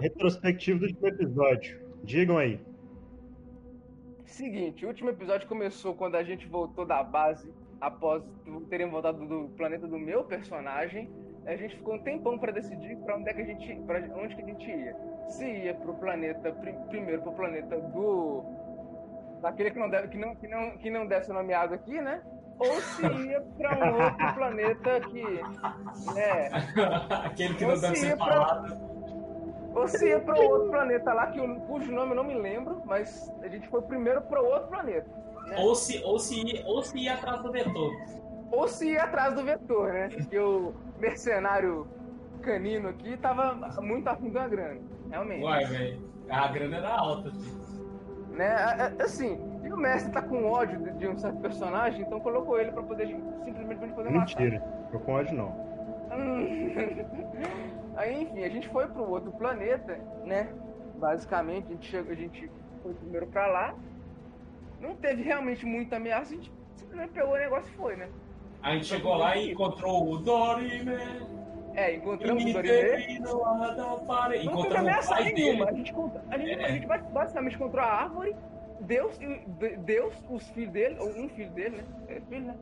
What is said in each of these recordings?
Retrospectivo do último episódio. Digam aí. Seguinte, o último episódio começou quando a gente voltou da base após terem voltado do planeta do meu personagem. A gente ficou um tempão para decidir para onde é que a gente, para onde que a gente ia. Se ia pro planeta primeiro pro planeta do daquele que não deve que não que não que não deve ser nomeado aqui, né? Ou se ia para um outro planeta que, né? Aquele que não deve ser falado ou se ia para outro planeta lá, que eu, cujo nome eu não me lembro, mas a gente foi primeiro para outro planeta. Né? Ou, se, ou, se ia, ou se ia atrás do vetor. Ou se ia atrás do vetor, né? Porque o mercenário canino aqui tava muito afim da grana, realmente. Uai, velho. A grana era alta. Né? Assim, e o mestre tá com ódio de, de um certo personagem, então colocou ele pra poder simplesmente pra poder Mentira, matar. Mentira, com ódio não. Aí, enfim, a gente foi para o outro planeta, né? Basicamente, a gente, chegou, a gente foi primeiro para lá. Não teve realmente muita ameaça, a gente simplesmente pegou o negócio e foi, né? A gente chegou lá e encontrou o Dorime. É, encontramos o Dorime. Não teve ameaça nenhuma. A gente, a, gente, é. a gente basicamente encontrou a árvore, Deus, Deus, os filhos dele, ou um filho dele, né? É filho, né?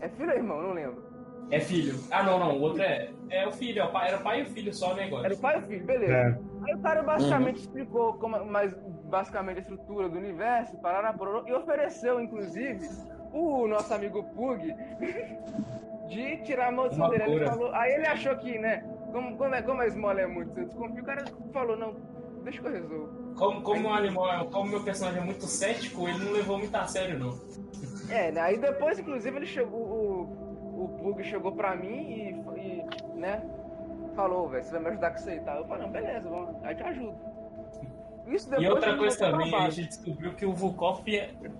É filho ou irmão? Não lembro. É filho. Ah, não, não. O outro é. É o filho, é o pai, era o pai e o filho só o negócio. Era o pai e o filho, beleza. É. Aí o cara basicamente uhum. explicou como, mas basicamente a estrutura do universo, parará, e ofereceu, inclusive, o nosso amigo Pug de tirar a maldição dele. Ele falou, aí ele achou que, né? Como, como, é, como a esmola é muito, eu desconfio, o cara falou, não, deixa que eu resolvo. Como, como, aí, animal, como meu personagem é muito cético, ele não levou muito a sério, não. É, né? Aí depois, inclusive, ele chegou. O, o Pug chegou pra mim e, e né, falou, velho, você vai me ajudar com isso aí, tá? Eu falei, não, beleza, vamos, aí te ajudo. Isso e outra coisa também, a gente descobriu que o Vukov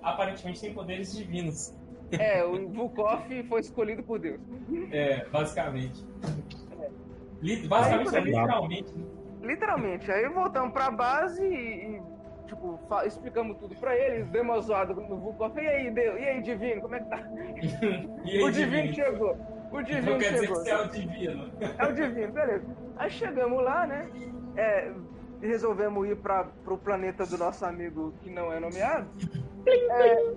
aparentemente tem poderes divinos. É, o Vukov foi escolhido por Deus. É, basicamente. É. Basicamente, aí, é literalmente. Né? Literalmente. Aí voltamos pra base e, e tipo, explicamos tudo pra eles, demos uma zoada no Vukov. E aí, Deus? E aí, Divino, como é que tá? aí, o Divino, divino, chegou. O Divino então quer chegou. dizer que é o Divino. É o Divino, beleza. Aí chegamos lá, né? É, resolvemos ir para pro planeta do nosso amigo que não é nomeado. É...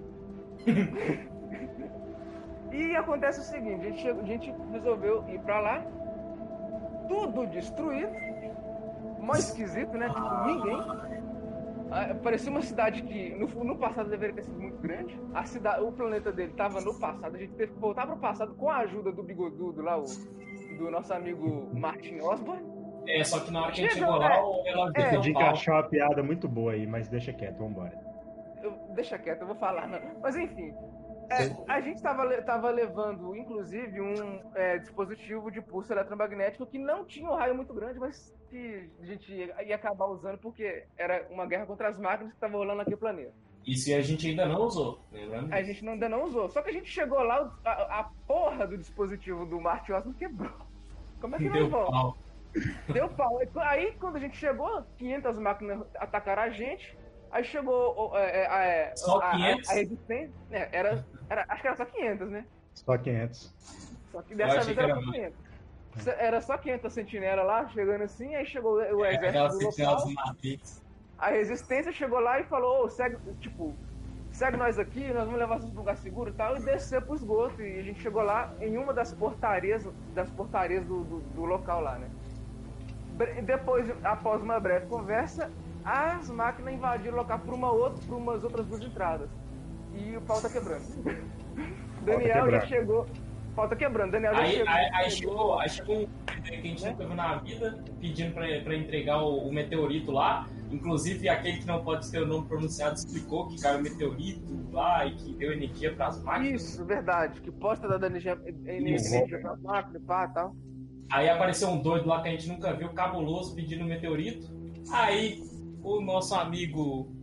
e acontece o seguinte, a gente, chegou, a gente resolveu ir para lá, tudo destruído, mais esquisito, né? Tipo, ninguém. Ah, parecia uma cidade que no, no, passado deveria ter sido muito grande. A cidade, o planeta dele estava no passado. A gente teve que voltar para o passado com a ajuda do bigodudo lá, o, do nosso amigo Martin Osborne. É, só que na hora que a gente chegou lá, ela é, achar uma piada muito boa aí, mas deixa quieto, vambora. Eu, deixa quieto, eu vou falar, não. Mas enfim, é, a gente estava tava levando, inclusive, um é, dispositivo de pulso eletromagnético que não tinha um raio muito grande, mas que a gente ia, ia acabar usando porque era uma guerra contra as máquinas que estava rolando naquele planeta. Isso e a gente ainda não usou, lembrando? A gente ainda não usou. Só que a gente chegou lá, a, a porra do dispositivo do Marte Osmo quebrou. Como é que Deu pau. Deu pau. Aí quando a gente chegou, 500 máquinas atacaram a gente. Aí chegou é, é, é, só a, 500? A, a resistência. É, era, era, acho que era só 500, né? Só 500. Só que dessa vez era, era só 500. Era só 500 sentinelas lá, chegando assim, aí chegou o é, exército do local. A resistência chegou lá e falou, oh, segue, tipo, segue nós aqui, nós vamos levar vocês para um lugar seguro e tal, e descer pro esgoto. E a gente chegou lá em uma das portarias, das portarias do, do, do local lá, né? Depois, após uma breve conversa, as máquinas invadiram o local por uma outra, por umas outras duas entradas. E o pau tá quebrando. Daniel já chegou. Tá quebrando, Daniel aí, chegou. Aí, aí chegou, aí chegou um que a gente nunca viu na vida, pedindo pra, pra entregar o, o, meteorito lá. Inclusive, aquele que não pode ter o nome pronunciado explicou que caiu o meteorito lá e que deu energia pras máquinas. Isso, verdade. Que posta da energia, energia pras máquinas pá tal. Aí apareceu um doido lá que a gente nunca viu, cabuloso, pedindo meteorito. Aí o nosso amigo.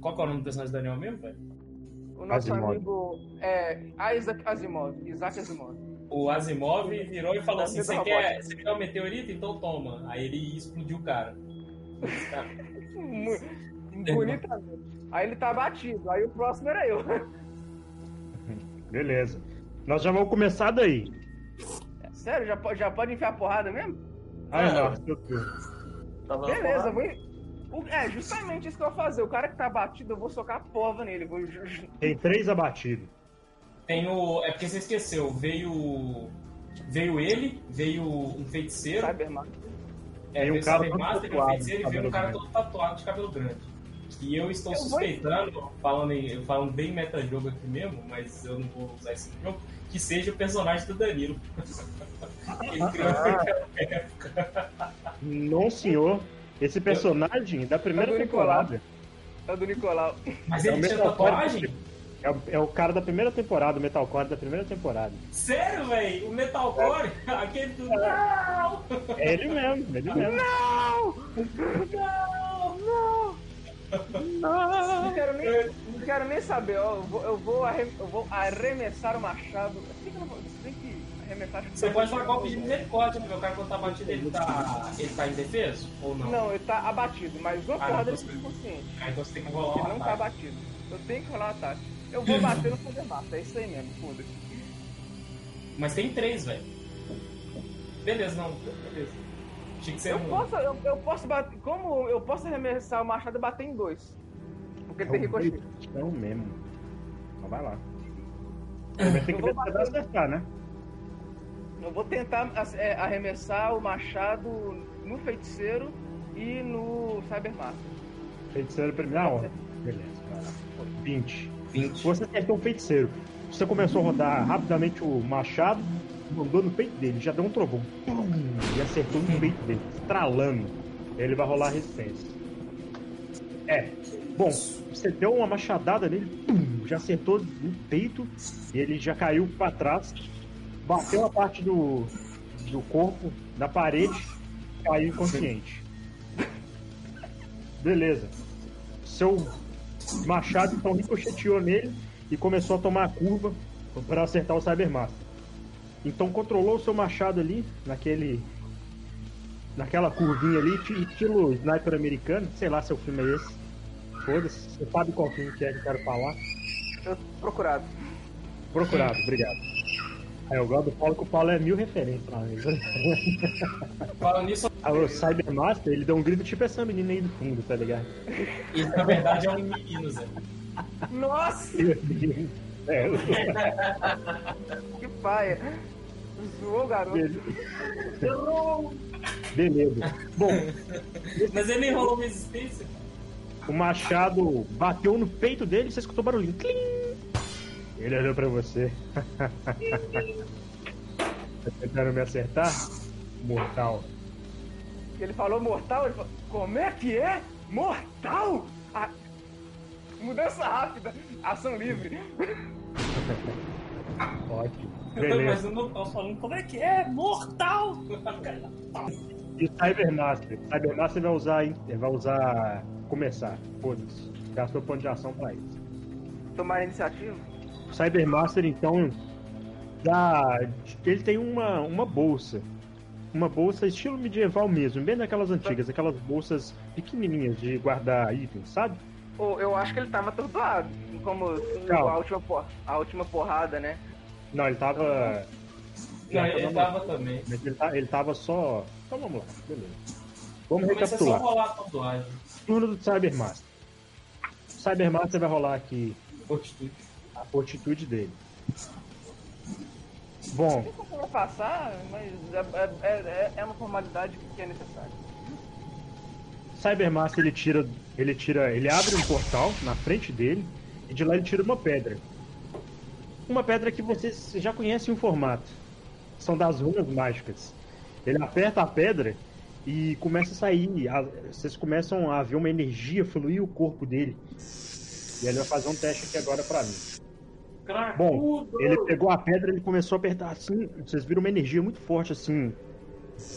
Qual que é o nome do personagem do Daniel mesmo, velho? O nosso Asimov. amigo é Isaac Asimov. Isaac Asimov. O Asimov virou e falou assim: Você quer, você quer um meteorito? Então toma. Aí ele explodiu o cara. Bonitamente. Aí ele tá batido. Aí o próximo era eu. Beleza. Nós já vamos começar daí. É sério? Já, já pode enfiar porrada mesmo? Ah, não. Beleza, vou... É, justamente isso que eu vou fazer. O cara que tá abatido, eu vou socar a porra nele. Vou... Tem três abatidos. Tem o. É porque você esqueceu. Veio. Veio ele, veio um feiticeiro. Cybermaster. É, veio um cara Cybermaster, veio um feiticeiro e veio um cara todo tatuado de cabelo grande. E eu estou eu suspeitando, vou... falando, em, falando bem meta-jogo aqui mesmo, mas eu não vou usar esse jogo, que seja o personagem do Danilo. Ele criou naquela época. Não, senhor. Esse personagem da primeira é temporada. É o do Nicolau. Mas ele é tinha tatuagem? É o, é o, cara da primeira temporada, o Metalcore da primeira temporada. Sério, velho? O Metalcore? É. Aquele do. Não! É ele mesmo, ele mesmo. Não! Não! Não! Não quero nem, não quero nem saber, ó, eu vou, eu vou, arrem, eu vou arremessar o machado. Por que, eu não vou? Você tem que Você pode falar golpe de misericórdia, porque o cara quando tá abatido ele tá, ele tá indefeso? Ou não? Não, ele tá abatido, mas uma ah, porrada ele fica consciente. Ah, então você tem que rolar Ele não tá abatido. Eu tenho que rolar o ataque. Eu vou bater no poder é isso aí mesmo, foda-se. Mas tem três, velho. Beleza, não, beleza. Tinha que ser eu um. Posso, eu, eu, posso bater. Como eu posso arremessar o machado e bater em dois? Porque é tem ricochete. É o mesmo. Então vai lá. Vai ter que ver se acertar, né? Eu vou tentar é, arremessar o machado no feiticeiro e no Cybermaster. Feiticeiro primeiro. Não, beleza. 20. 20. Você acertou o feiticeiro. Você começou a rodar rapidamente o machado mandou no peito dele, já deu um trovão. Pum, e acertou no peito dele, estralando. Ele vai rolar resistência. É. Bom, você deu uma machadada nele, pum, já acertou no peito, e ele já caiu para trás, bateu a parte do, do corpo na parede, caiu inconsciente. Beleza. Seu machado então ricocheteou nele e começou a tomar a curva para acertar o Cybermaster. Então controlou o seu machado ali, naquele. Naquela curvinha ali, estilo sniper americano, sei lá se o filme é esse. Foda-se, você sabe qual filme que é que eu quero falar. Procurado. Procurado, obrigado. Aí eu gosto do Paulo, que o Paulo é mil referência pra mim. Fala nisso. Ah, o Cybermaster, ele deu um grito tipo essa menina aí do fundo, tá ligado? Isso na verdade é um menino, Zé. Nossa! é. que paia. Zoou, garoto. Beleza. Bom. Mas ele enrolou resistência. O machado bateu no peito dele e você escutou barulhinho. Ele olhou pra você. tá tentando me acertar? Mortal. Ele falou mortal? Ele falou, como é que é? Mortal? A... Mudança rápida, ação livre. Ótimo. Beleza. Mas eu não tô falando como é que é? Mortal! E Cybermaster? Cybermaster vai usar, vai usar começar. Foda-se. Gastou ponto de ação pra isso. Tomar iniciativa? O Cybermaster, então, dá. Ele tem uma, uma bolsa. Uma bolsa estilo medieval mesmo, bem daquelas antigas, aquelas bolsas pequenininhas de guardar itens, sabe? Oh, eu acho que ele tava atordoado, como a última, a última porrada, né? Não, ele tava. Não, ele, ele tava também. Mas ele, tá, ele tava só. Então vamos lá, beleza. Vamos Começa recapitular. Só rolar a tatuagem. Turno do Cybermaster. O Cybermaster vai rolar aqui fortitude. A fortitude dele. Bom. Eu vou passar, mas é, é, é, é uma formalidade que é necessária. Cybermaster ele tira, ele tira, ele abre um portal na frente dele e de lá ele tira uma pedra uma pedra que vocês já conhecem o formato. São das runas mágicas. Ele aperta a pedra e começa a sair. A, vocês começam a ver uma energia fluir o corpo dele. E ele vai fazer um teste aqui agora para mim. Bom, ele pegou a pedra, ele começou a apertar assim. Vocês viram uma energia muito forte assim,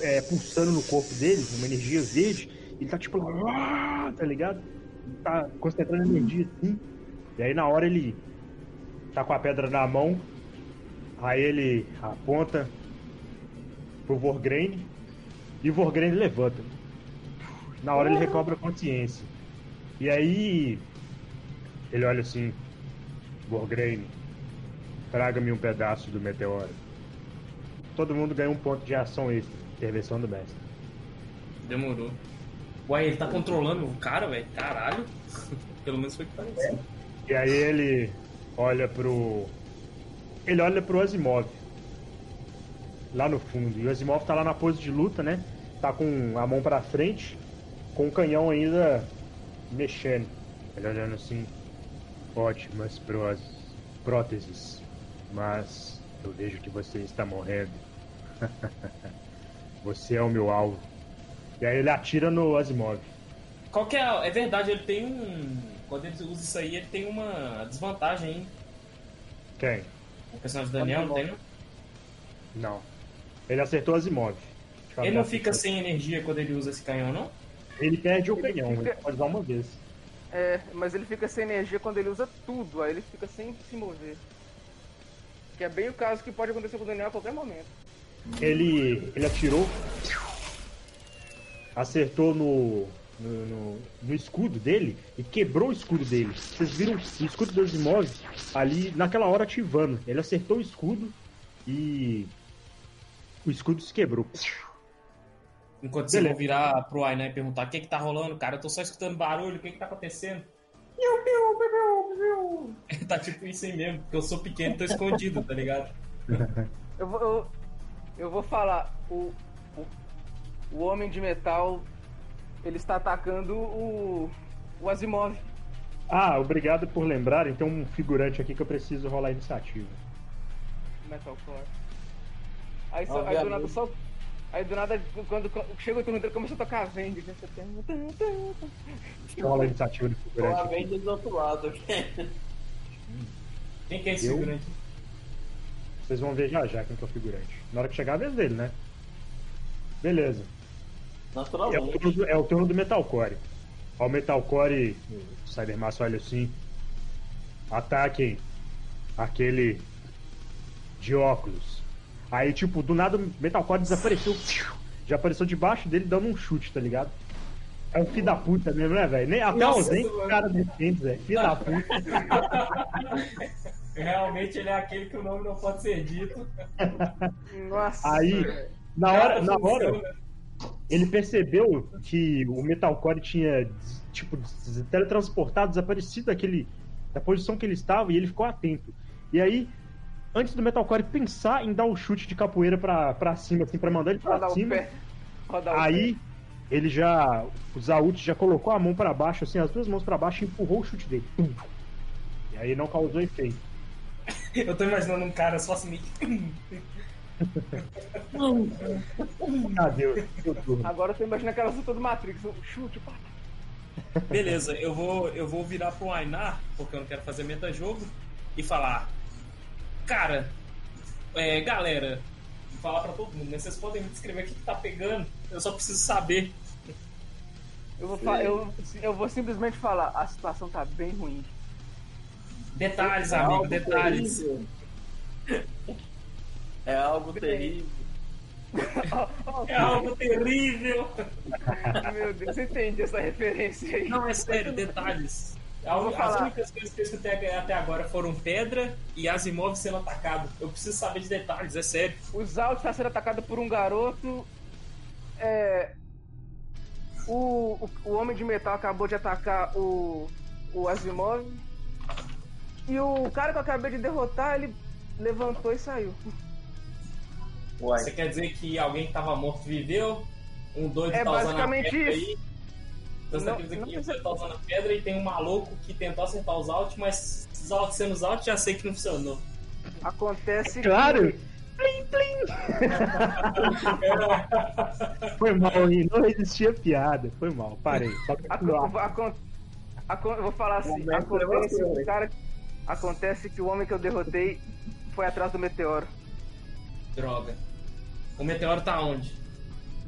é, pulsando no corpo dele, uma energia verde. Ele tá tipo, tá ligado? Ele tá concentrando energia assim. E aí na hora ele tá com a pedra na mão. Aí ele aponta pro Vorgrain e o Vorgrain levanta. Na hora ele recobra a consciência. E aí ele olha assim: Vorgrain, traga-me um pedaço do meteoro. Todo mundo ganha um ponto de ação extra. Intervenção do mestre. Demorou. Ué, ele tá controlando o cara, velho? Caralho. Pelo menos foi o que pareceu. E aí ele olha pro. Ele olha pro Asimov. Lá no fundo. E o Asimov tá lá na pose de luta, né? Tá com a mão pra frente, com o canhão ainda mexendo. Ele olhando assim. Ótimas próteses. Mas eu vejo que você está morrendo. você é o meu alvo. E aí ele atira no Asimov. Qual que é. É verdade, ele tem um. Quando ele usa isso aí, ele tem uma desvantagem, hein? Quem? O personagem do Daniel, não tem, não? Não. Ele acertou Asimov. Ele não fica sem energia quando ele usa esse canhão, não? Ele perde o canhão, fica... ele pode usar uma vez. É, mas ele fica sem energia quando ele usa tudo, aí ele fica sem se mover. Que é bem o caso que pode acontecer com o Daniel a qualquer momento. Ele, ele atirou, acertou no, no, no, no, escudo dele e quebrou o escudo dele. Vocês viram o escudo do Asimov ali naquela hora ativando. Ele acertou o escudo e o escudo se quebrou. Enquanto você vão virar pro Ainan e perguntar o que que tá rolando, cara, eu tô só escutando barulho, o que que tá acontecendo? tá tipo isso aí mesmo, porque eu sou pequeno e tô escondido, tá ligado? Eu vou, eu, eu vou falar, o, o, o Homem de Metal, ele está atacando o, o Asimov. Ah, obrigado por lembrar. Tem um figurante aqui que eu preciso rolar a iniciativa. Metalcore. Aí, só, aí do nada só Aí do nada, quando chega o turno dele, começa a tocar a Vendes. Né? Rola a iniciativa do figurante. A Vendes do outro lado. Quem que é esse eu? figurante? Vocês vão ver já já quem que é o figurante. Na hora que chegar a vez dele, né? Beleza. Naturalmente. É o turno do, é o turno do Metalcore. Ó, o Metalcore, o Cybermass olha assim. Ataquem aquele de óculos. Aí, tipo, do nada o Metalcore desapareceu. Já apareceu debaixo dele dando um chute, tá ligado? É um filho da puta mesmo, né, velho? Nem até ausente o cara defende, velho. Filho da puta. Realmente ele é aquele que o nome não pode ser dito. Nossa. Aí, na hora, na hora, ele percebeu que o Metalcore tinha, tipo, teletransportado, desaparecido daquele, da posição que ele estava e ele ficou atento. E aí, antes do Metalcore pensar em dar o um chute de capoeira pra, pra cima, assim, pra mandar ele pra Rodar cima. Aí ele já. O Zaut já colocou a mão para baixo, assim, as duas mãos para baixo e empurrou o chute dele. Pum. E aí não causou efeito. Eu tô imaginando um cara só assim. Adeus. Agora eu tô imaginando aquela luta do Matrix, chute, pá. Beleza, eu vou, eu vou virar pro Ainar, porque eu não quero fazer meta-jogo, e falar: Cara, é, galera, vou falar pra todo mundo, né? Vocês podem me descrever o que, que tá pegando, eu só preciso saber. Eu vou, eu, eu vou simplesmente falar, a situação tá bem ruim. Detalhes, é amigo, detalhes. Terrível. É algo terrível. é algo terrível. Meu Deus, você entende essa referência aí? Não, é sério, detalhes. As únicas coisas que eu escutei até agora foram pedra e Asimov sendo atacado. Eu preciso saber de detalhes, é sério. O Zalt está sendo atacado por um garoto. É... O, o, o, Homem de Metal acabou de atacar o, o Asimov. E o cara que eu acabei de derrotar, ele levantou e saiu. Uai. Você quer dizer que alguém que estava morto viveu? Um doido é tá basicamente isso. Aí? Então você acredita que você tá usando a pedra e tem um maluco que tentou acertar os alt, mas os alt sendo os alt já sei que não funcionou. Acontece. Claro! Que... Plim, plim! Foi mal, não existia piada. Foi mal, parei. Só a, vou falar assim: acontece que, o cara, acontece que o homem que eu derrotei foi atrás do meteoro. Droga. O meteoro tá onde?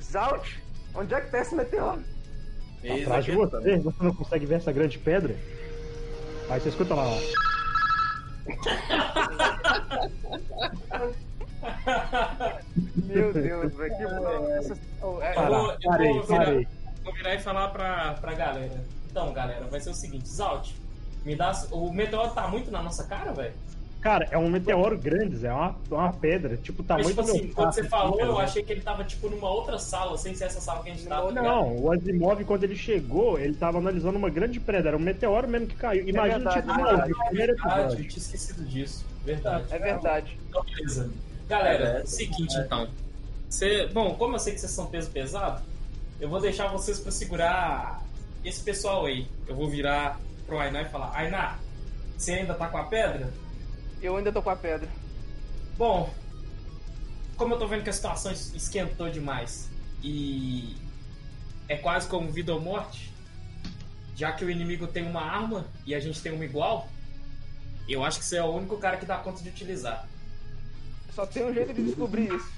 Zalt? Onde é que tá esse meteoro? Atrás de você, você não consegue ver essa grande pedra? Aí você escuta lá, ó. Meu Deus, velho, que bom. É, Para, parei, vou, virar, parei. vou virar e falar pra, pra galera. Então, galera, vai ser o seguinte, Zalt, me dá. O meteoro tá muito na nossa cara, velho? Cara, é um meteoro grande, é uma, uma pedra, tipo, tamanho Mas, tipo do assim, quando você assim, falou, eu né? achei que ele tava, tipo, numa outra sala, sem ser essa sala que a gente tava. tá ligado? Não, o Asimov, quando ele chegou, ele tava analisando uma grande pedra, era um meteoro mesmo que caiu. Imagina, verdade, tipo, é não, verdade. o primeiro Verdade, eu tinha esquecido disso. Verdade. É verdade. Então, beleza. Galera, É, seguinte é. então. Cê, bom, como eu sei que vocês são peso pesado, eu vou deixar vocês pra segurar esse pessoal aí. Eu vou virar pro Ainá e falar: Ainá, você ainda tá com a pedra? Eu ainda tô com a pedra. Bom, como eu tô vendo que a situação es- esquentou demais e é quase como vida ou morte, já que o inimigo tem uma arma e a gente tem uma igual, eu acho que você é o único cara que dá conta de utilizar. Só tem um jeito de descobrir isso.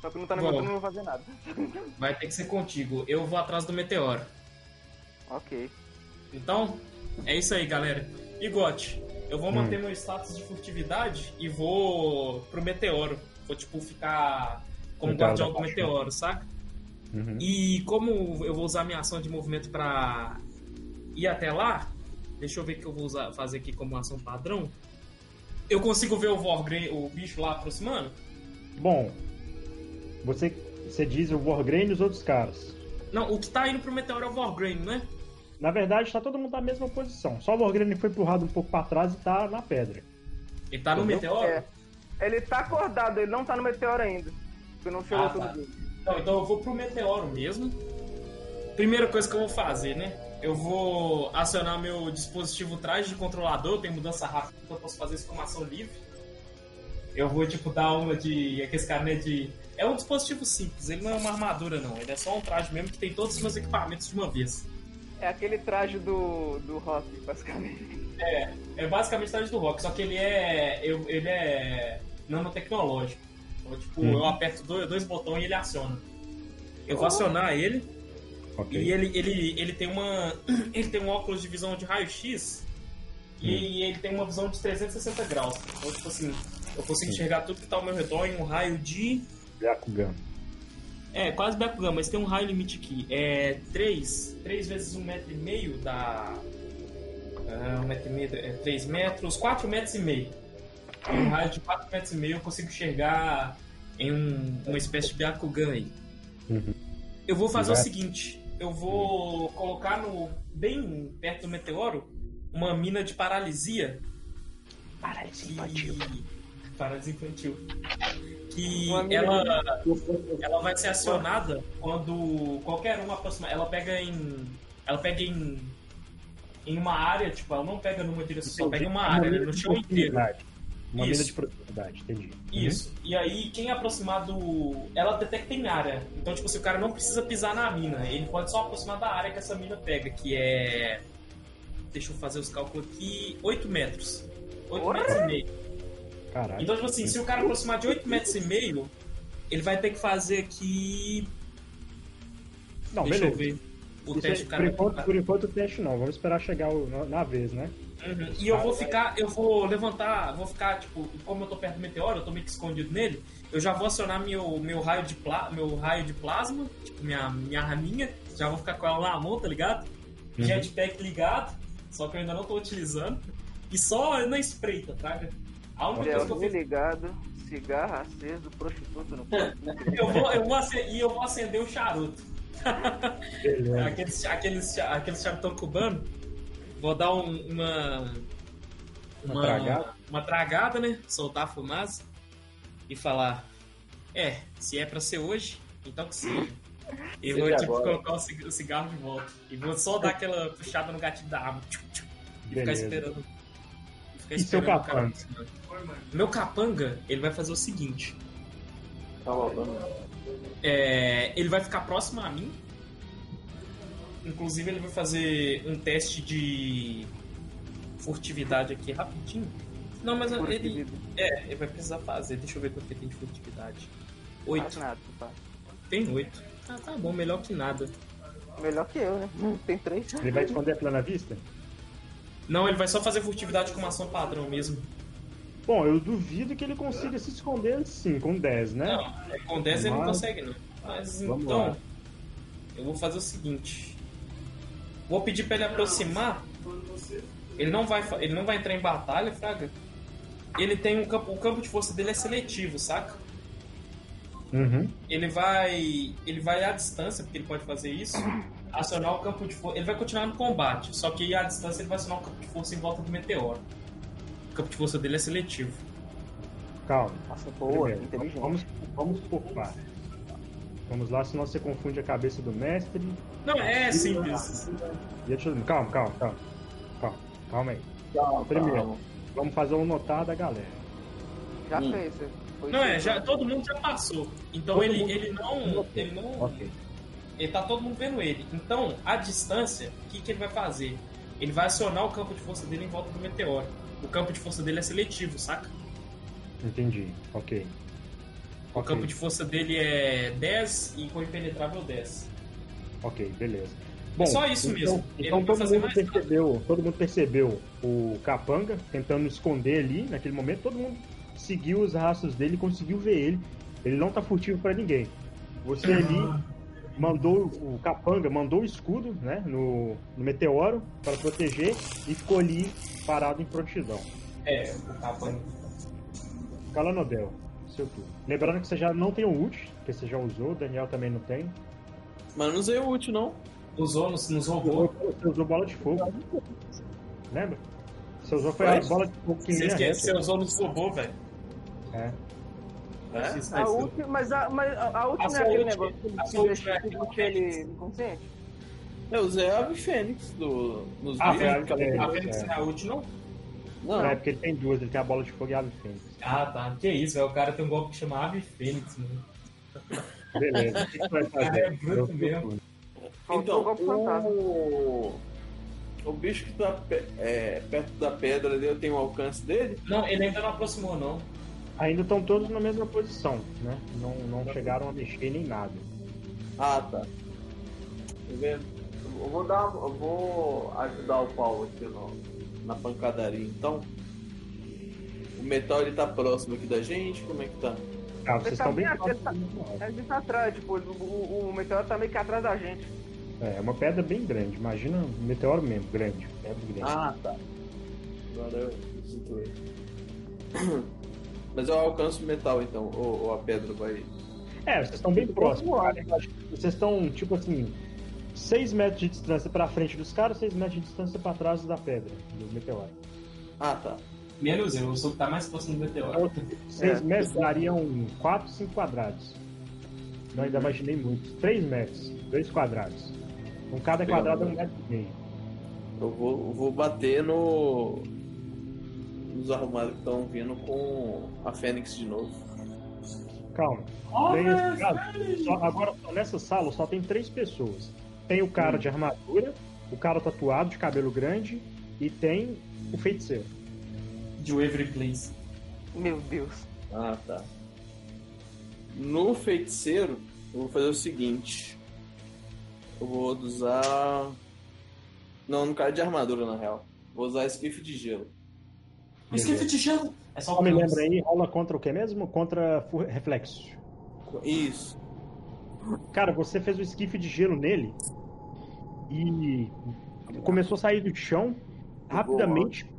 Só que não tá no meu Bom. eu não vou fazer nada. Vai ter que ser contigo. Eu vou atrás do meteoro. Ok. Então, é isso aí, galera. E Gotti, eu vou manter meu status de furtividade e vou pro meteoro. Vou, tipo, ficar como Meteoro guardião do meteoro, saca? Uhum. E como eu vou usar minha ação de movimento pra ir até lá, deixa eu ver o que eu vou usar, fazer aqui como ação padrão. Eu consigo ver o Vorgren, o bicho lá aproximando? Bom, você, você diz o Wargrain e os outros caras. Não, o que tá indo pro meteoro é o Vorgren, né? Na verdade, tá todo mundo na mesma posição. Só o Wargrain foi empurrado um pouco pra trás e tá na pedra. Ele tá no Entendeu? meteoro? É. Ele tá acordado, ele não tá no meteoro ainda. Porque não chegou Ah, tudo tá. dele. Não, então eu vou pro meteoro mesmo. Primeira coisa que eu vou fazer, né? Eu vou acionar meu dispositivo traje de controlador, tem mudança rápida, então eu posso fazer isso com uma ação livre. Eu vou, tipo, dar uma de. Aqueles caras, né? De. É um dispositivo simples, ele não é uma armadura, não. Ele é só um traje mesmo que tem todos os meus equipamentos de uma vez. É aquele traje do, do rock, basicamente. É, é basicamente o traje do Rock, só que ele é. eu- ele é nanotecnológico. Então, tipo, Hum. eu aperto dois, dois botões e ele aciona. Eu vou acionar ele. Ok. E ele, ele, ele tem uma. Ele tem um óculos de visão de raio-x e ele tem uma visão de 360 graus. Então, tipo assim, eu consigo enxergar tudo que tá ao meu redor em um raio de. Byakugan. É, quase Bakugan, mas tem um raio limite aqui. É 3, 3 vezes um metro e meio dá. É, um metro e meio, é 3 metros, 4 metros e meio. Em um raio de 4 metros e meio eu consigo enxergar em um- uma espécie de Byakugan aí. Uhum. Eu vou fazer o seguinte: eu vou colocar no bem perto do meteoro uma mina de paralisia. Paralisia infantil. Paralisia infantil. Que Uma ela, ela vai ser acionada quando qualquer um aproximar. Ela pega em. Ela pega em. Em uma área, tipo, ela não pega numa direção, só pega em uma área, né, no chão inteiro. Uma Isso. mina de proximidade, entendi. Isso. E aí, quem aproximar do. Ela detecta em área. Então, tipo, se o cara não precisa pisar na mina, ele pode só aproximar da área que essa mina pega, que é. Deixa eu fazer os cálculos aqui. 8 metros. 8 Porra! metros e meio. Caralho. Então, tipo assim, se o cara aproximar de 8 metros e meio, ele vai ter que fazer aqui. não, Deixa beleza. eu ver. O Isso teste aí, do por, cara. enquanto, por enquanto o teste não, vamos esperar chegar o- na, na vez, né? Uhum. E eu vou ficar, eu vou levantar, vou ficar, tipo, como eu tô perto do meteoro, eu tô meio que escondido nele, eu já vou acionar meu, meu raio de pla, meu raio de plasma, tipo, minha, minha raminha, já vou ficar com ela na mão, tá ligado? Uhum. Jetpack ligado, só que eu ainda não tô utilizando. E só na espreita, traga. A única coisa que eu fiz. ligado, cigarro aceso, prostituto no Eu vou, eu vou acender, e eu vou acender o charuto. Aqueles, aqueles, aqueles charutão cubano. Vou dar um- uma. Uma tragada? uma tragada, né? Soltar a fumaça e falar: É, se é pra ser hoje, então que seja. E vou tipo, colocar o cig- o cigarro de volta. E vou só dar aquela puxada no gatilho da arma. Tchum, tchum, e ficar esperando. Ficar E seu esperando capanga? Meu capanga, ele vai fazer o seguinte: Tá é, ele vai ficar próximo a mim. Inclusive, ele vai fazer um teste de furtividade aqui rapidinho. Não, mas ele, é, ele vai precisar fazer. Deixa eu ver quanto que ele tem de furtividade. Oito. nada, pá. Tem oito. Ah, tá bom, melhor que nada. Melhor que eu, né? Tem três. Ele vai esconder a plana vista? Não, ele vai só fazer furtividade com uma ação padrão mesmo. Bom, eu duvido que ele consiga se esconder assim, com 10, né? Não, é, com 10 ele não consegue, não. Mas Vamos então, lá. eu vou fazer o seguinte. Vou pedir pra ele aproximar. Ele não vai, ele não vai entrar em batalha, Fraga. ele tem um campo. O campo de força dele é seletivo, saca? Uhum. Ele vai. Ele vai à distância, porque ele pode fazer isso. Acionar o campo de força. Ele vai continuar no combate, só que à distância ele vai acionar o campo de força em volta do meteoro. O campo de força dele é seletivo. Calma. Nossa, boa, Primeiro, inteligente. Vamos, vamos por partes. Vamos lá, senão você confunde a cabeça do mestre. Não, é simples. Calma, calma, calma. Calma, calma aí. Calma, Primeiro, calma. vamos fazer um notar da galera. Já hum. fez. Foi não, é, já, todo mundo já passou. Então ele, ele não. Ele não. Ok. Ele tá todo mundo vendo ele. Então, a distância, o que, que ele vai fazer? Ele vai acionar o campo de força dele em volta do meteoro. O campo de força dele é seletivo, saca? Entendi, ok. O okay. campo de força dele é 10 e com impenetrável 10. Ok, beleza. É Bom, é só isso então, mesmo. Então todo mundo percebeu, todo mundo percebeu o capanga tentando esconder ali naquele momento. Todo mundo seguiu os rastros dele, conseguiu ver ele. Ele não tá furtivo para ninguém. Você ali mandou o capanga mandou o escudo, né, no, no meteoro para proteger e ficou ali parado em prontidão. É, o capanga. Calanodel seu turno. Lembrando que você já não tem o ult, que você já usou, o Daniel também não tem. Mas não usei o ult, não. Usou, nos, nos roubou. Você usou bola de fogo. Lembra? Você usou foi a bola de fogo que Você esquece, você usou nos roubou, velho. É. É? A ult, mas a, mas a ult não é aquele negócio que deixa, que deixa ele inconsciente? Eu usei a Ave Fênix do, nos ah, vídeos. A Fênix é a ult, não? Não. É porque ele tem duas, ele tem a bola de fogo e a ave fênix. Ah, tá. Que isso, velho. O cara tem um golpe que chama ave fênix, mano. Beleza, o que, que vai fazer? é bruto mesmo. Então, o... o bicho que tá é, perto da pedra ali, eu tenho o alcance dele? Não, ele ainda não aproximou, não. Ainda estão todos na mesma posição, né? Não, não chegaram a mexer nem nada. Ah, tá. Tá vendo? Eu vou dar. Eu vou ajudar o Paulo aqui no, na pancadaria, então? O metal ele tá próximo aqui da gente? Como é que tá? Ah, vocês estão bem próximos. Tá, a gente tá atrás, tipo, o, o, o meteoro tá meio que atrás da gente. É, é uma pedra bem grande. Imagina um meteoro mesmo, grande. Pedra grande. Ah, tá. Agora eu situei. Mas eu alcanço o metal então, ou, ou a pedra vai. É, vocês estão bem próximos. Vocês estão, tipo assim, 6 metros de distância para frente dos caras, 6 metros de distância para trás da pedra, do meteoro. Ah, tá. Menos eu, eu sou que tá mais próximo do meteoro. 6 é. metros dariam 4, 5 quadrados. Não, ainda imaginei muito. 3 metros, 2 quadrados. Com cada quadrado é um metro e meio. Eu vou, eu vou bater no. Nos arrumados que estão vindo com a Fênix de novo. Calma. Caso, só, agora, nessa sala só tem três pessoas. Tem o cara hum. de armadura, o cara tatuado de cabelo grande e tem o feiticeiro. De Every Place. Meu Deus. Ah, tá. No feiticeiro, eu vou fazer o seguinte. Eu vou usar. Não, no cara de armadura, na real. Vou usar esquife de gelo. Esquife de gelo? É só me lembra aí, rola contra o que mesmo? Contra reflexo. Isso. Cara, você fez o esquife de gelo nele e começou a sair do chão rapidamente,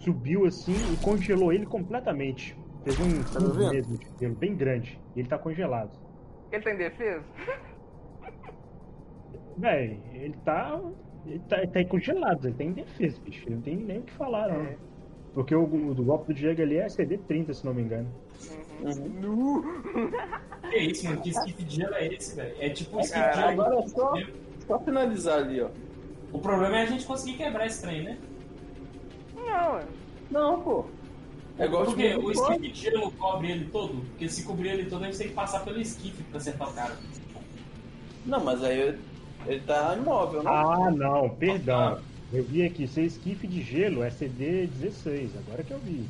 subiu assim e congelou ele completamente. Fez um tá mesmo de gelo bem grande e ele tá congelado. Ele tem defesa? Véi, ele tá. Ele tá, ele tá congelado, ele tem defesa, bicho. Ele não tem nem o que falar, não. É. Porque o, o, o golpe do Diego ali é CD30, se não me engano. Uhum. que isso, mano? Que skip de gelo é esse, velho? É tipo um skip de Agora é só, só finalizar ali, ó. O problema é a gente conseguir quebrar esse trem, né? Não, Não, pô. É igual Porque o skip de gelo cobre ele todo? Porque se cobrir ele todo, a gente tem que passar pelo skip pra acertar o cara. Não, mas aí ele tá imóvel, né? Ah, não, perdão. Eu vi aqui, ser esquife de gelo é CD 16, agora que eu vi.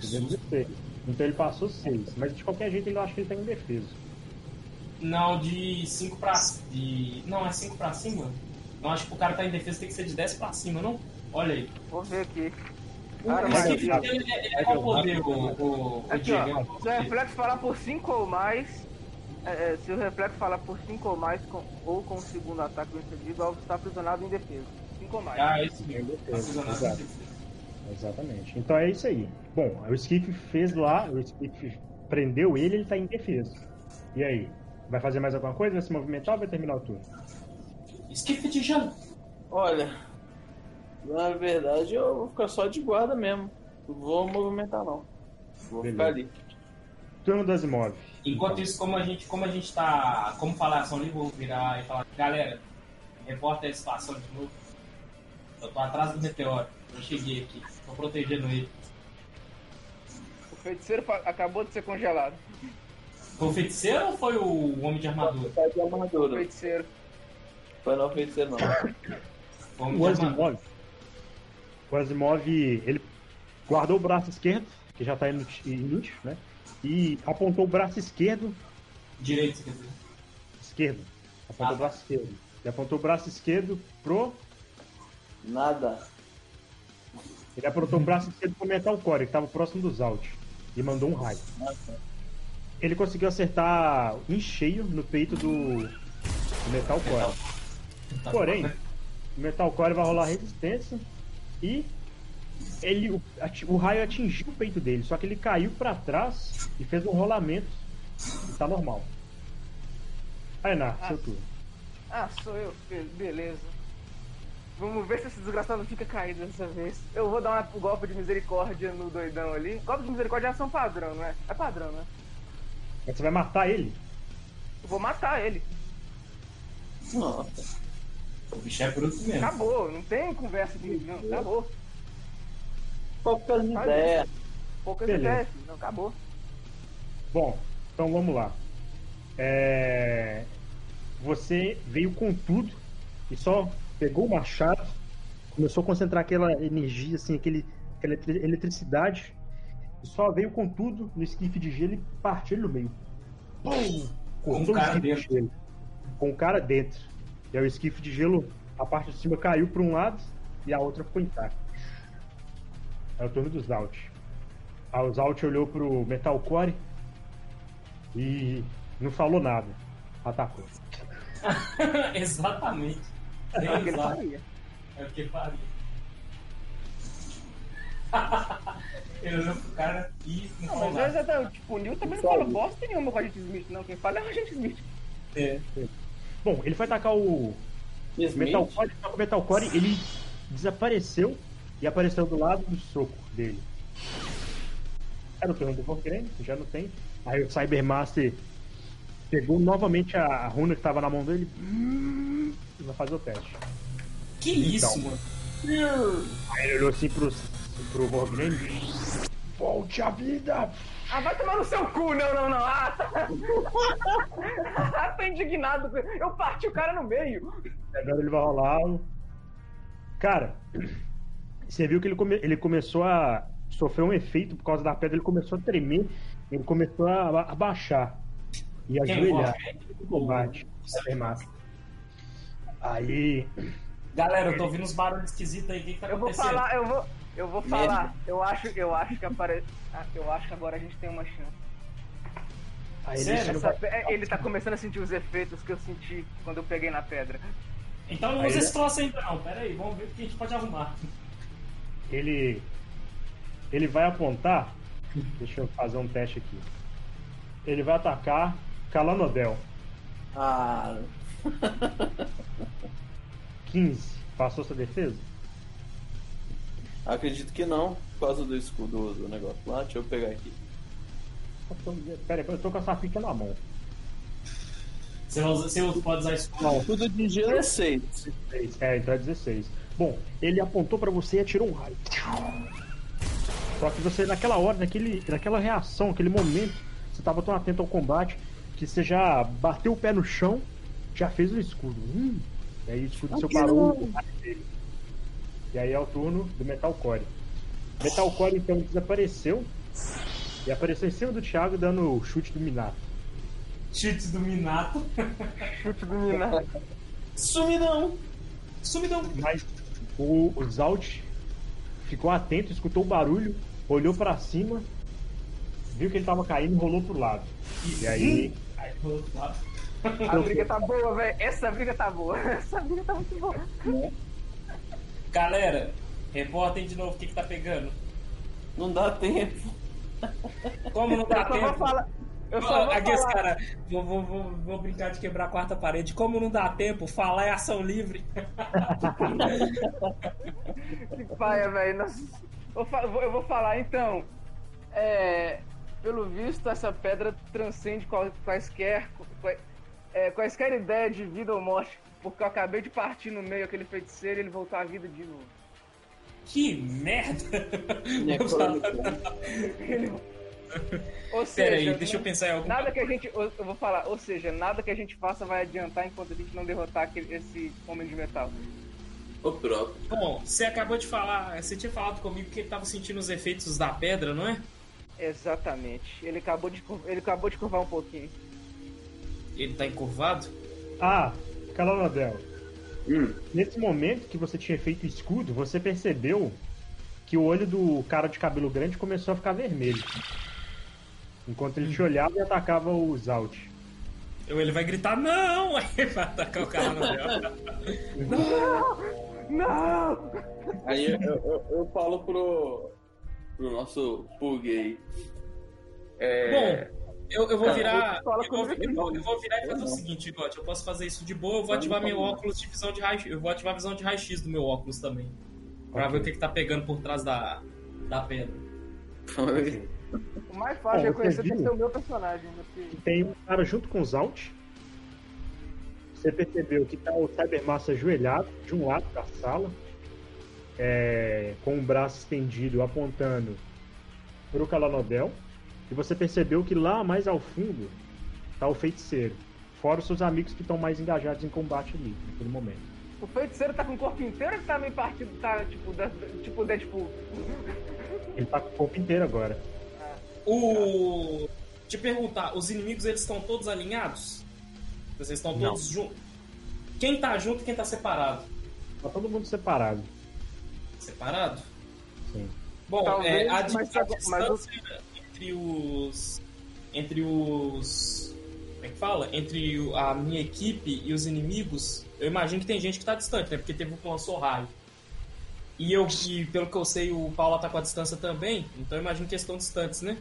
CD 16. Então ele passou 6. Mas de qualquer jeito ele acha que ele tem um defeso. Não, de 5 pra. De... Não, é 5 pra cima? Não, acho que o cara tá em defesa tem que ser de 10 pra cima, não? Olha aí. Vou ver aqui. Cara, o esquife dele é, é qual poder, o, o, aqui, ó, Se o reflexo falar por 5 ou mais. É, é, se o reflexo falar por 5 ou mais, com, ou com o segundo ataque vencido, o alvo está aprisionado em defesa. 5 ou mais. Ah, esse mesmo. Aprisionado em defesa. Exatamente. Então é isso aí. Bom, o Skiff fez lá, o Skiff prendeu ele, ele tá indefeso. E aí? Vai fazer mais alguma coisa? Vai se movimentar ou vai terminar o turno? Skiff de gelo. Olha, na verdade eu vou ficar só de guarda mesmo. Não vou movimentar não. Vou Beleza. ficar ali. Turno das imóveis. Enquanto isso, como a gente, como a gente tá. Como falar ação livre, vou virar e falar, galera, reporta a situação de novo. Eu tô atrás do meteoro. Eu cheguei aqui. Tô protegendo ele. O feiticeiro acabou de ser congelado. Foi o feiticeiro ou foi o homem de armadura? Foi de armadura. O feiticeiro. Foi não o feiticeiro não. o Asimov. O Asimov, ele guardou o braço esquerdo, que já tá inútil, né? E apontou o braço esquerdo. Direito, quer dizer. Esquerdo. Apontou ah. o braço esquerdo. Ele apontou o braço esquerdo pro. Nada. Ele apontou o braço esquerdo pro Metal Core, que estava próximo dos Alt. E mandou um raio. Ele conseguiu acertar em cheio no peito do, do Metal Core. Porém, o Metal Core vai rolar resistência e ele, o, o, raio atingiu o peito dele, só que ele caiu para trás e fez um rolamento. E tá normal. Aí, Ná, ah, seu turno. Ah, sou eu, beleza. Vamos ver se esse desgraçado fica caído dessa vez. Eu vou dar um golpe de misericórdia no doidão ali. Golpe de misericórdia é ação padrão, não é? É padrão, né? Mas você vai matar ele? Eu vou matar ele. Nossa. O bicho é bruto mesmo. Acabou, não tem conversa comigo, não. Acabou. Poucas ideias. Poucas Beleza. ideias, não, acabou. Bom, então vamos lá. É... Você veio com tudo e só pegou o machado, começou a concentrar aquela energia, assim, aquele, aquela eletricidade, e só veio com tudo no esquife de gelo e partiu ele no meio. Pum! Com o cara dentro. De gelo, com o cara dentro. E aí o esquife de gelo, a parte de cima caiu para um lado e a outra ficou intacta. É o turno do Zalt. Aí o Zalt olhou pro Metalcore e não falou nada. Atacou. Exatamente. É o que ele faria. É o que faria. ele olhou pro cara e não, não mas nada. Tipo, o Neil também não falou bosta nenhuma com a gente Smith, não. Quem fala é o gente Smith. É. é. Bom, ele foi atacar o Metalcore, o Metalcore, ele desapareceu e apareceu do lado do soco dele. Era o turno do Vorgrane, já não tem. Aí o Cybermaster pegou novamente a runa que estava na mão dele e vai fazer o teste. Que isso, então, mano? Aí ele olhou assim pro, pro Vorgrane. Volte à vida! Ah, vai tomar no seu cu, não, não, não. Ah, tá. ah, tô indignado. Eu parti o cara no meio. Agora ele vai rolar. Cara, você viu que ele, come, ele começou a sofrer um efeito por causa da pedra, ele começou a tremer, ele começou a, a baixar e ajoelhar combate. Aí. Galera, eu tô ouvindo uns barulhos esquisitos aí, o que, que tá eu acontecendo? Eu vou falar, eu vou, eu vou falar. Eu acho, eu acho que apare... Ah, eu acho que agora a gente tem uma chance. Aí Sério? Essa... Ele tá começando a sentir os efeitos que eu senti quando eu peguei na pedra. Então não usa esse troço ainda não, pera aí, vamos ver o que a gente pode arrumar ele ele vai apontar. Deixa eu fazer um teste aqui. Ele vai atacar Calanodel. Ah. 15. Passou sua defesa? Acredito que não, por causa do escudo do negócio lá. Deixa eu pegar aqui. Pera aí, eu tô com essa ficha na mão. Você, usa, você pode usar escudo? Não, tudo de 16. 16. É, então é 16. Bom, ele apontou para você e atirou um raio. Só que você, naquela hora, naquele, naquela reação, aquele momento, você estava tão atento ao combate que você já bateu o pé no chão, já fez o escudo. Hum, e aí o escudo seu parou dele. E aí é o turno do Metal Core. Metal Core então desapareceu e apareceu em cima do Thiago dando o chute do Minato. Chute do Minato. chute do Minato. Sumidão! Sumidão! Mas o, o Zalt ficou atento, escutou o barulho, olhou para cima, viu que ele tava caindo e rolou pro lado. E aí. aí rolou pro lado. A briga tá boa, velho. Essa briga tá boa. Essa briga tá muito boa. Galera, Reportem de novo o que, que tá pegando. Não dá tempo. Como não dá Eu só vou tempo? falar. Eu só vou Aqui esse falar. cara, vou, vou, vou, vou brincar de quebrar a quarta parede. Como não dá tempo, falar é ação livre. Que paia, velho. Eu, vou- falar, então. É, pelo visto, essa pedra transcende quaisquer, qua- é, quaisquer ideia de vida ou morte. Porque eu acabei de partir no meio aquele feiticeiro e ele voltou à vida de novo. Que merda! Ele- Ou Pera aí, seja, deixa eu pensar em algum. Nada que a gente. Eu vou falar, ou seja, nada que a gente faça vai adiantar enquanto a gente não derrotar aquele, esse homem de metal. O próprio. Bom, você acabou de falar, você tinha falado comigo que ele tava sentindo os efeitos da pedra, não é? Exatamente. Ele acabou de, ele acabou de curvar um pouquinho. Ele tá encurvado? Ah, Calanodel. Hum. Nesse momento que você tinha feito o escudo, você percebeu que o olho do cara de cabelo grande começou a ficar vermelho. Enquanto ele te olhava e atacava o Zalt. Ele vai gritar, não! Aí vai atacar o cara no dela. Não! Aí eu, eu, eu falo pro, pro nosso Pug aí. É, Bom, eu, eu vou virar. Eu vou, eu vou- eu vou virar e fazer o seguinte, Gotti. Eu posso fazer isso de boa, eu vou ativar meu óculos de visão de raio Eu vou ativar a visão de raio-x do meu óculos também. Pra Ok. ver o que, que tá pegando por trás da, da pedra. O mais fácil Bom, é conhecer tem que viu? ser o meu personagem. né? Porque- Tem um cara junto com o Zalt. Você percebeu que tá o Cybermassa ajoelhado de um lado da sala, é, com o braço estendido apontando pro Calanodel. E você percebeu que lá mais ao fundo tá o feiticeiro. Fora os seus amigos que estão mais engajados em combate ali, naquele momento. O feiticeiro tá com o corpo inteiro ou tá meio partido, tá tipo, da, tipo Deadpool? Ele tá com o corpo inteiro agora. O. Te perguntar, os inimigos eles estão todos alinhados? Vocês estão todos juntos? Quem tá junto e quem tá separado? Tá todo mundo separado. Separado? Sim. Bom, Talvez, é, a, mas a mas o- distância entre os. Entre os. Como é que fala? Entre a minha equipe e os inimigos, eu imagino que tem gente que tá distante, né? Porque teve um lançou raio. E eu, e pelo que eu sei, o Paulo tá com a distância também, então eu imagino que eles estão distantes, né?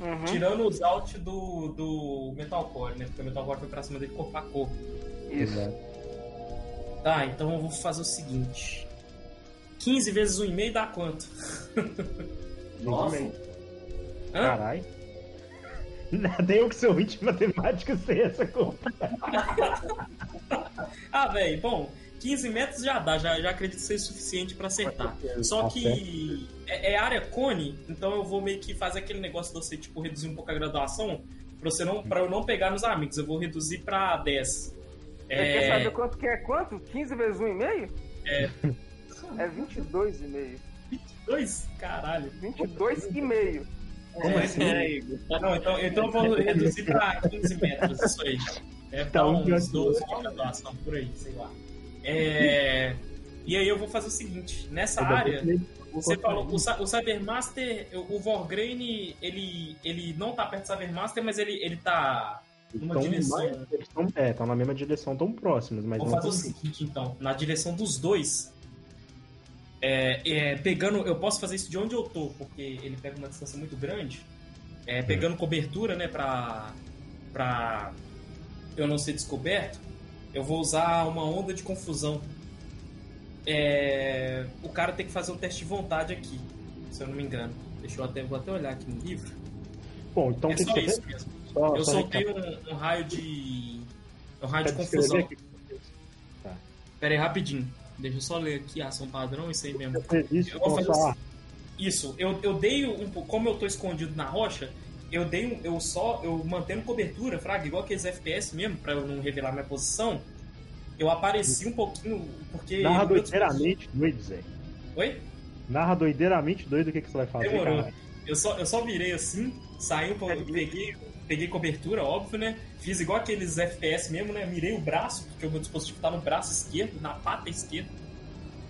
Uhum. Tirando os out do, do Metalcore, né? Porque o Metalcore foi pra cima dele corpo a corpo. Isso. Tá, então eu vou fazer o seguinte: 15 vezes 1,5 dá quanto? Nossa. Caralho. Nada eu que sou ruim de matemática sei essa conta. Ah, velho, bom, 15 metros já dá, já, já acredito ser suficiente pra acertar. Só que é, é área cone, então eu vou meio que fazer aquele negócio de você, tipo, reduzir um pouco a graduação pra, você não, pra eu não pegar nos amigos. Eu vou reduzir pra 10. Você quer É, saber quanto que é quanto? 15 vezes 1,5? É. É 22,5. 2? Caralho. 22,5. Como assim? Não, então, então eu vou reduzir pra 15 metros, isso aí. É Tá, um uns pior 12 de graduação, por aí, sei lá. É, E aí eu vou fazer o seguinte, nessa área, você falou, o, o Cybermaster, o Vorgrain, ele, ele não tá perto do Cybermaster, mas ele, ele tá numa Tão direção. mais- eles tão- é, estão na mesma direção, tão próximos, mas Vou não fazer o seguinte, então, na direção dos dois. É, é, pegando, eu posso fazer isso de onde eu tô, porque ele pega uma distância muito grande. É, pegando cobertura, né, pra, pra eu não ser descoberto, eu vou usar uma onda de confusão. É, o cara tem que fazer um teste de vontade aqui, se eu não me engano. Deixa eu até, vou até olhar aqui no livro. Bom, então é que só você isso mesmo. Só, Eu só soltei um, um raio de. Um raio de confusão. que fez? Pera aí, rapidinho. Deixa eu só ler aqui a ação padrão, isso aí mesmo. Isso Eu vou fazer Isso, eu, eu dei um pouco. Como eu tô escondido na rocha, eu dei um. Eu só. Eu mantendo cobertura, Fraga, igual aqueles FPS mesmo, pra eu não revelar minha posição. Eu apareci um pouquinho, porque. Narra doideiramente doido, Zé. Oi? Narra doideiramente doido o que, que você vai fazer, Demorou. Eu só, eu só virei assim, saí um pouco, peguei, peguei cobertura, óbvio, né? Fiz igual aqueles FPS mesmo, né? Mirei o braço, porque o meu dispositivo tá no braço esquerdo, na pata esquerda.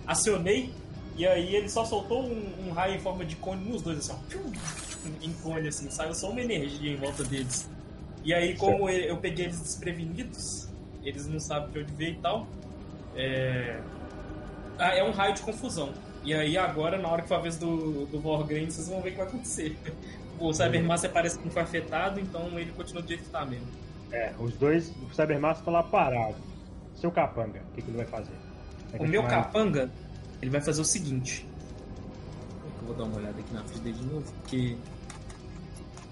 Acionei, e aí ele só soltou um, um raio em forma de cone nos dois, assim, ó. Em cone, assim, saiu só uma energia em volta deles. E aí, como eu peguei eles desprevenidos, eles não sabem de onde veio e tal. É... ah, é um raio de confusão. E aí agora, na hora que for a vez do, do Vorgren, vocês vão ver o que vai acontecer. O Cybermaster parece que não foi afetado, então ele continua do jeito que tá mesmo. É, os dois, o Cybermaster tá lá parado. Seu capanga, o que, que ele vai fazer? Vai o meu capanga, ele vai fazer o seguinte. Eu vou dar uma olhada aqui na ficha dele de novo, porque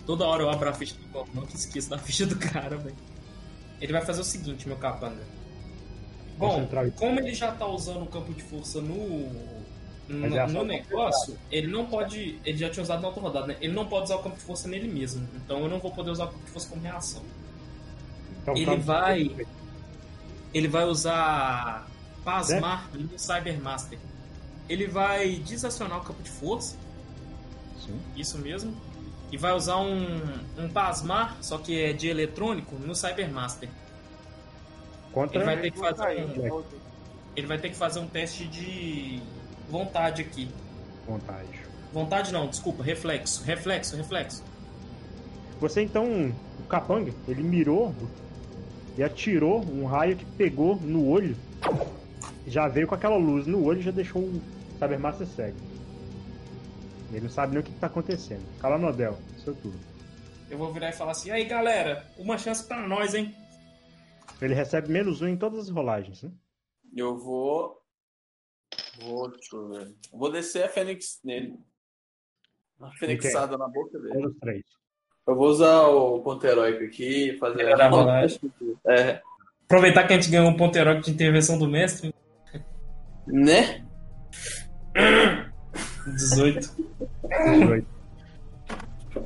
toda hora eu abro a ficha do não que esqueço da ficha do cara, velho. Ele vai fazer o seguinte, meu capanga. Bom, como ele já tá usando o campo de força no, no, no negócio, ele não pode. Ele já tinha usado na outra rodada, né? Ele não pode usar o campo de força nele mesmo. Então eu não vou poder usar o campo de força como reação. Então, ele vai. Ele vai usar Pasmar é? no Cybermaster. Ele vai desacionar o campo de força. Sim. Isso mesmo. E vai usar um, um Pasmar, só que é de eletrônico, no Cybermaster. Contra ele vai ter que fazer um, ele vai ter que fazer um teste de vontade aqui. Vontade. Vontade não, desculpa, reflexo, reflexo, reflexo. Você então, o Capanga, ele mirou e atirou um raio que pegou no olho. Já veio com aquela luz no olho e já deixou o Cybermaster cego. Ele não sabe nem o que está acontecendo. Cala no Odell, seu turno. Eu vou virar e falar assim: aí galera, uma chance para nós, hein? Ele recebe menos um em todas as rolagens, né? Eu vou. Vou, descer a Fênix nele. Uma fênixada na boca dele. Todos três. Eu vou usar o ponto heróico aqui e fazer a rolagem. É. Aproveitar que a gente ganhou um ponto heróico de intervenção do mestre. Né? 18. 18.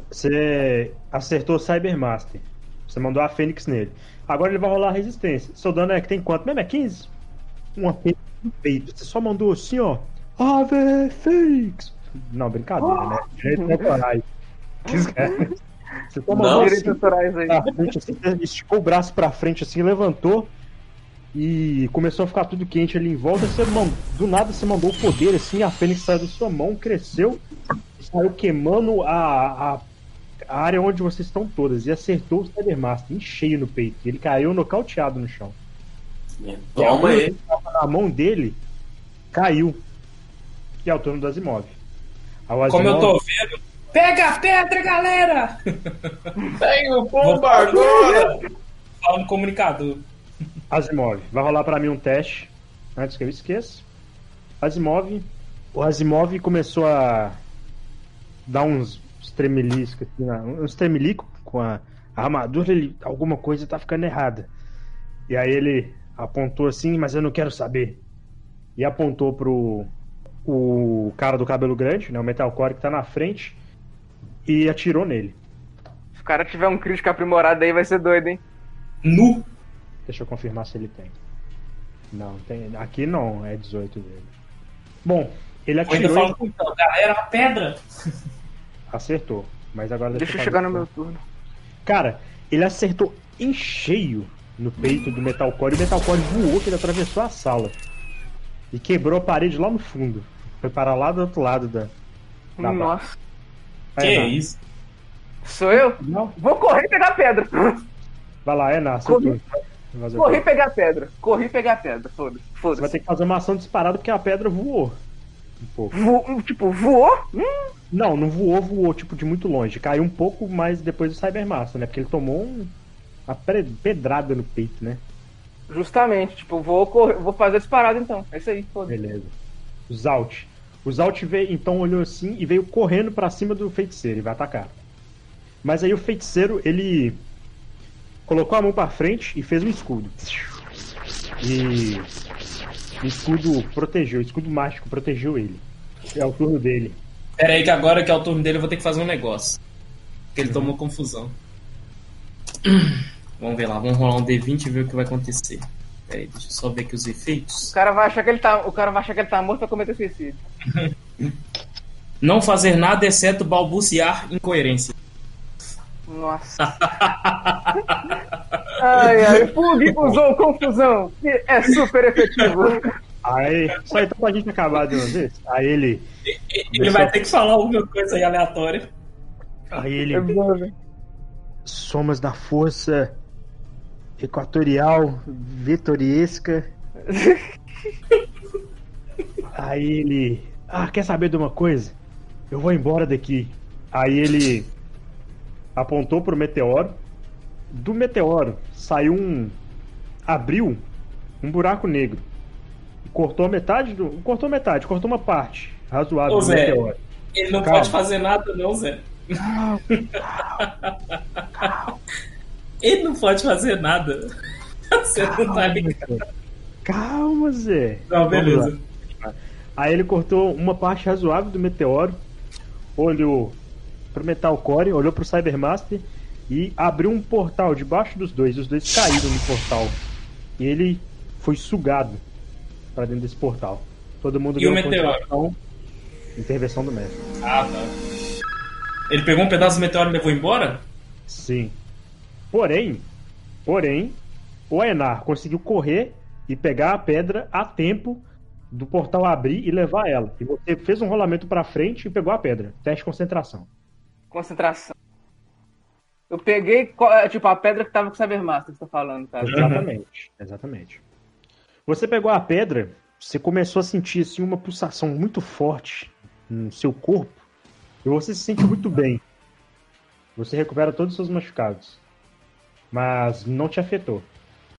Você acertou o Cybermaster. Você mandou a Fênix nele. Agora ele vai rolar a resistência. Seu dano é que tem quanto mesmo? É 15? Uma Fênix peito. Você só mandou assim, ó. Ave Fênix! Não, brincadeira, né? Direito temporário. Você só mandou assim, aí. Frente, assim, esticou o braço pra frente assim, levantou e começou a ficar tudo quente ali em volta. Você mandou, do nada você mandou o poder assim, a Fênix saiu da sua mão, cresceu, saiu queimando a, a a área onde vocês estão todas e acertou o Cybermaster em cheio no peito. Ele caiu nocauteado no chão. Toma aí. Na mão dele caiu. Que é o turno do Asimov. Asimov. Como eu tô vendo. Pega a pedra, galera! Pega o agora! Fala no comunicador. Asimov, vai rolar para mim um teste antes que eu esqueça. Asimov, o Asimov começou a dar uns tremelisco, assim, uns tremelico com a, a armadura, ele, alguma coisa tá ficando errada. E aí ele apontou assim, mas eu não quero saber. E apontou pro o cara do cabelo grande, né, o Metalcore que tá na frente, e atirou nele. Se o cara tiver um crítico aprimorado aí, vai ser doido, hein? Nu! Deixa eu confirmar se ele tem. Não, tem. Aqui não, é 18 dele. Bom, ele atirou. Ainda falo, então, galera, a pedra! Acertou. Mas agora deixa, deixa eu chegar no meu turno. Cara, ele acertou em cheio no peito do Metalcore e o Metalcore voou que ele atravessou a sala. E quebrou a parede lá no fundo. Foi para lá do outro lado da. da Nossa. que é isso? Sou eu? Não. Vou correr e pegar a pedra. Vai lá, é Nasce. Corri, corri e pegar a pedra. Corri e pegar a pedra. Foda-se. Foda Você vai ter que fazer uma ação disparada porque a pedra voou. Um pouco. Vo tipo, voou? Hum. Não, não voou, voou, tipo, de muito longe. Caiu um pouco mais depois do Cybermaster, né? Porque ele tomou um, uma pedrada no peito, né? Justamente, tipo, vou, correr, vou fazer disparado então. É isso aí, foda Beleza. O Zalt. O Zalt veio, então olhou assim e veio correndo para cima do feiticeiro e vai atacar. Mas aí o feiticeiro, ele colocou a mão para frente e fez um escudo. E o escudo protegeu, o escudo mágico protegeu ele. É o turno dele. Pera aí que agora que é o turno dele eu vou ter que fazer um negócio. Porque ele uhum. tomou confusão. Vamos ver lá, vamos rolar um D20 e ver o que vai acontecer. Pera aí, deixa eu só ver aqui os efeitos. O cara vai achar que ele tá, o cara vai achar que ele tá morto pra cometer suicídio. Não fazer nada exceto balbuciar incoerência. Nossa. ai, ai, Pug usou confusão, que é super efetivo. Aí, só então pra gente acabar de uma vez. Aí ele. Ele vai ter que falar alguma coisa aí aleatória. Aí ele. É Somas da força equatorial vitoriesca. Aí ele. Ah, quer saber de uma coisa? Eu vou embora daqui. Aí ele apontou pro meteoro. Do meteoro saiu um. abriu um buraco negro. Cortou metade do. Cortou metade, cortou uma parte razoável Ô, do Zé, meteoro. Ele não Calma. pode fazer nada, não, Zé. Calma, Ele não pode fazer nada. Você não tá calma, ligado. Zé. Calma, Zé. Não, beleza. Aí ele cortou uma parte razoável do meteoro, olhou pro Metal Core, olhou pro Cybermaster e abriu um portal debaixo dos dois. Os dois caíram no portal. E ele foi sugado pra dentro desse portal. Todo mundo E o meteoro? Intervenção do mestre. Ah, tá. Ele pegou um pedaço do meteoro e levou embora? Sim. Porém, porém, o Enar conseguiu correr e pegar a pedra a tempo do portal abrir e levar ela. E você fez um rolamento pra frente e pegou a pedra. Teste de concentração. Concentração. Eu peguei, é, tipo, a pedra que tava com o Cybermaster que você tá falando, cara. Exatamente, exatamente. Você pegou a pedra, você começou a sentir assim, uma pulsação muito forte no seu corpo e você se sente muito bem. Você recupera todos os seus machucados, mas não te afetou.